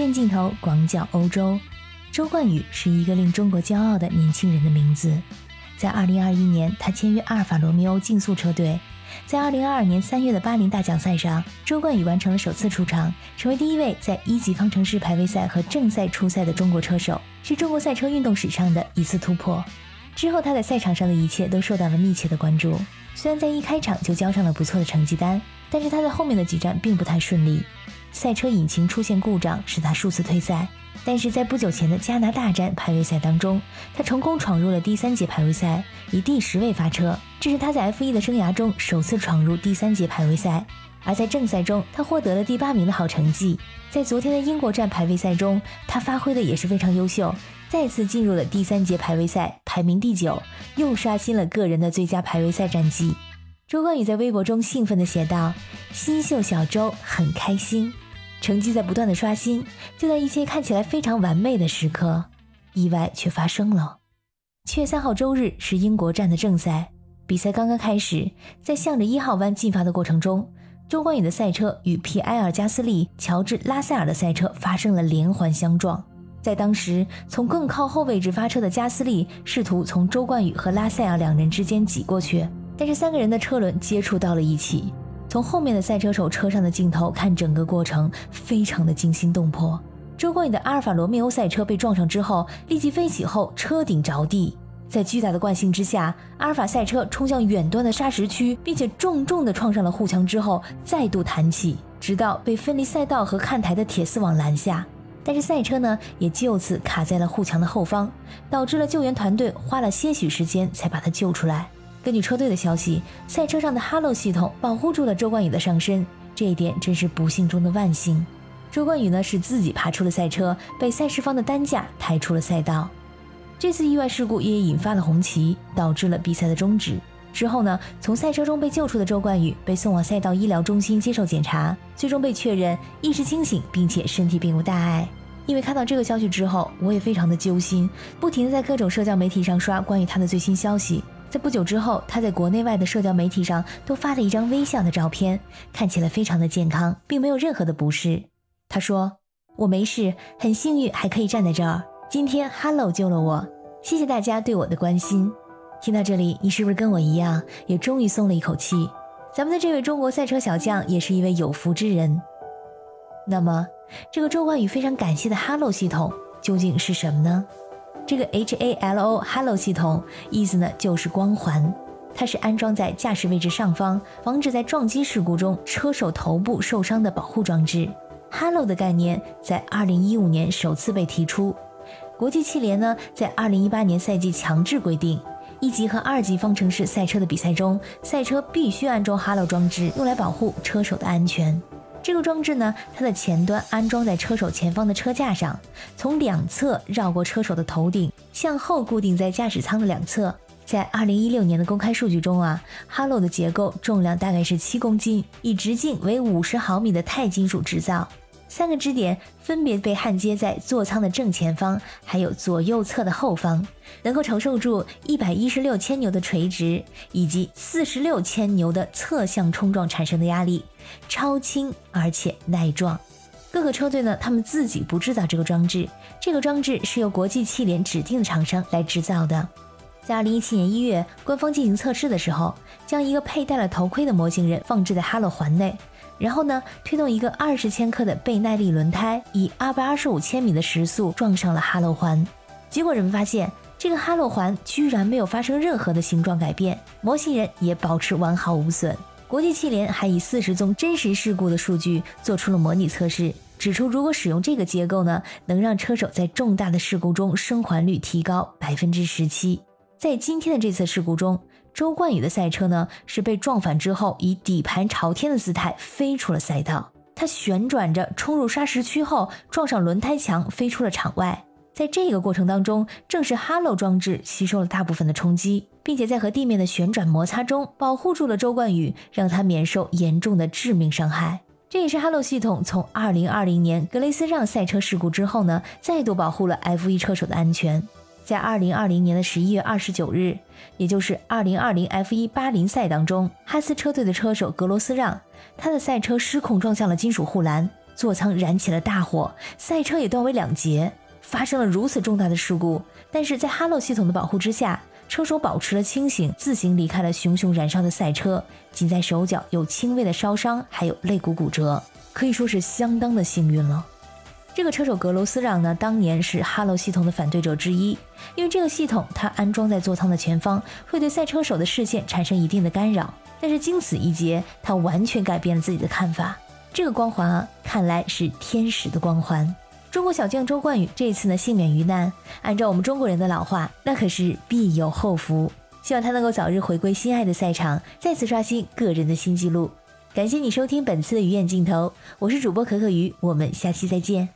远镜头广角欧洲。周冠宇是一个令中国骄傲的年轻人的名字。在2021年，他签约阿尔法罗密欧竞速车队。在2022年3月的巴林大奖赛上，周冠宇完成了首次出场，成为第一位在一级方程式排位赛和正赛出赛的中国车手，是中国赛车运动史上的一次突破。之后，他在赛场上的一切都受到了密切的关注。虽然在一开场就交上了不错的成绩单，但是他在后面的几站并不太顺利，赛车引擎出现故障，使他数次退赛。但是在不久前的加拿大站排位赛当中，他成功闯入了第三节排位赛，以第十位发车，这是他在 F1 的生涯中首次闯入第三节排位赛。而在正赛中，他获得了第八名的好成绩。在昨天的英国站排位赛中，他发挥的也是非常优秀，再次进入了第三节排位赛，排名第九，又刷新了个人的最佳排位赛战绩。周冠宇在微博中兴奋地写道：“新秀小周很开心。”成绩在不断的刷新，就在一切看起来非常完美的时刻，意外却发生了。七月三号周日是英国站的正赛，比赛刚刚开始，在向着一号弯进发的过程中，周冠宇的赛车与皮埃尔·加斯利、乔治·拉塞尔的赛车发生了连环相撞。在当时，从更靠后位置发车的加斯利试图从周冠宇和拉塞尔两人之间挤过去，但是三个人的车轮接触到了一起。从后面的赛车手车上的镜头看，整个过程非常的惊心动魄。周冠宇的阿尔法罗密欧赛车被撞上之后，立即飞起后车顶着地，在巨大的惯性之下，阿尔法赛车冲向远端的砂石区，并且重重的撞上了护墙之后，再度弹起，直到被分离赛道和看台的铁丝网拦下。但是赛车呢，也就此卡在了护墙的后方，导致了救援团队花了些许时间才把它救出来。根据车队的消息，赛车上的 Hello 系统保护住了周冠宇的上身，这一点真是不幸中的万幸。周冠宇呢是自己爬出了赛车，被赛事方的担架抬出了赛道。这次意外事故也引发了红旗，导致了比赛的终止。之后呢，从赛车中被救出的周冠宇被送往赛道医疗中心接受检查，最终被确认意识清醒，并且身体并无大碍。因为看到这个消息之后，我也非常的揪心，不停的在各种社交媒体上刷关于他的最新消息。在不久之后，他在国内外的社交媒体上都发了一张微笑的照片，看起来非常的健康，并没有任何的不适。他说：“我没事，很幸运还可以站在这儿。今天 Hello 救了我，谢谢大家对我的关心。”听到这里，你是不是跟我一样，也终于松了一口气？咱们的这位中国赛车小将也是一位有福之人。那么，这个周冠宇非常感谢的 Hello 系统究竟是什么呢？这个 H A L O Hello 系统意思呢就是光环，它是安装在驾驶位置上方，防止在撞击事故中车手头部受伤的保护装置。Hello 的概念在2015年首次被提出，国际汽联呢在2018年赛季强制规定，一级和二级方程式赛车的比赛中，赛车必须安装 Hello 装置，用来保护车手的安全。这个装置呢，它的前端安装在车手前方的车架上，从两侧绕过车手的头顶，向后固定在驾驶舱的两侧。在二零一六年的公开数据中啊，Hello 的结构重量大概是七公斤，以直径为五十毫米的钛金属制造。三个支点分别被焊接在座舱的正前方，还有左右侧的后方，能够承受住一百一十六千牛的垂直以及四十六千牛的侧向冲撞产生的压力，超轻而且耐撞。各个车队呢，他们自己不制造这个装置，这个装置是由国际汽联指定的厂商来制造的。在二零一七年一月，官方进行测试的时候，将一个佩戴了头盔的模型人放置在哈罗环内。然后呢，推动一个二十千克的倍耐力轮胎，以二百二十五千米的时速撞上了哈喽环。结果人们发现，这个哈喽环居然没有发生任何的形状改变，模型人也保持完好无损。国际汽联还以四十宗真实事故的数据做出了模拟测试，指出如果使用这个结构呢，能让车手在重大的事故中生还率提高百分之十七。在今天的这次事故中。周冠宇的赛车呢，是被撞反之后，以底盘朝天的姿态飞出了赛道。他旋转着冲入砂石区后，撞上轮胎墙，飞出了场外。在这个过程当中，正是 Hello 装置吸收了大部分的冲击，并且在和地面的旋转摩擦中，保护住了周冠宇，让他免受严重的致命伤害。这也是 Hello 系统从2020年格雷斯让赛车事故之后呢，再度保护了 F1 车手的安全。在二零二零年的十一月二十九日，也就是二零二零 F 一巴林赛当中，哈斯车队的车手格罗斯让，他的赛车失控撞向了金属护栏，座舱燃起了大火，赛车也断为两截，发生了如此重大的事故。但是在哈喽系统的保护之下，车手保持了清醒，自行离开了熊熊燃烧的赛车，仅在手脚有轻微的烧伤，还有肋骨骨折，可以说是相当的幸运了。这个车手格罗斯让呢，当年是哈喽系统的反对者之一，因为这个系统它安装在座舱的前方，会对赛车手的视线产生一定的干扰。但是经此一劫，他完全改变了自己的看法。这个光环啊，看来是天使的光环。中国小将周冠宇这次呢幸免于难，按照我们中国人的老话，那可是必有后福。希望他能够早日回归心爱的赛场，再次刷新个人的新纪录。感谢你收听本次的鱼眼镜头，我是主播可可鱼，我们下期再见。